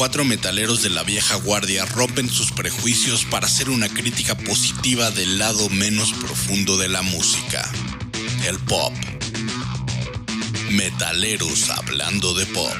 cuatro metaleros de la vieja guardia rompen sus prejuicios para hacer una crítica positiva del lado menos profundo de la música, el pop. Metaleros hablando de pop.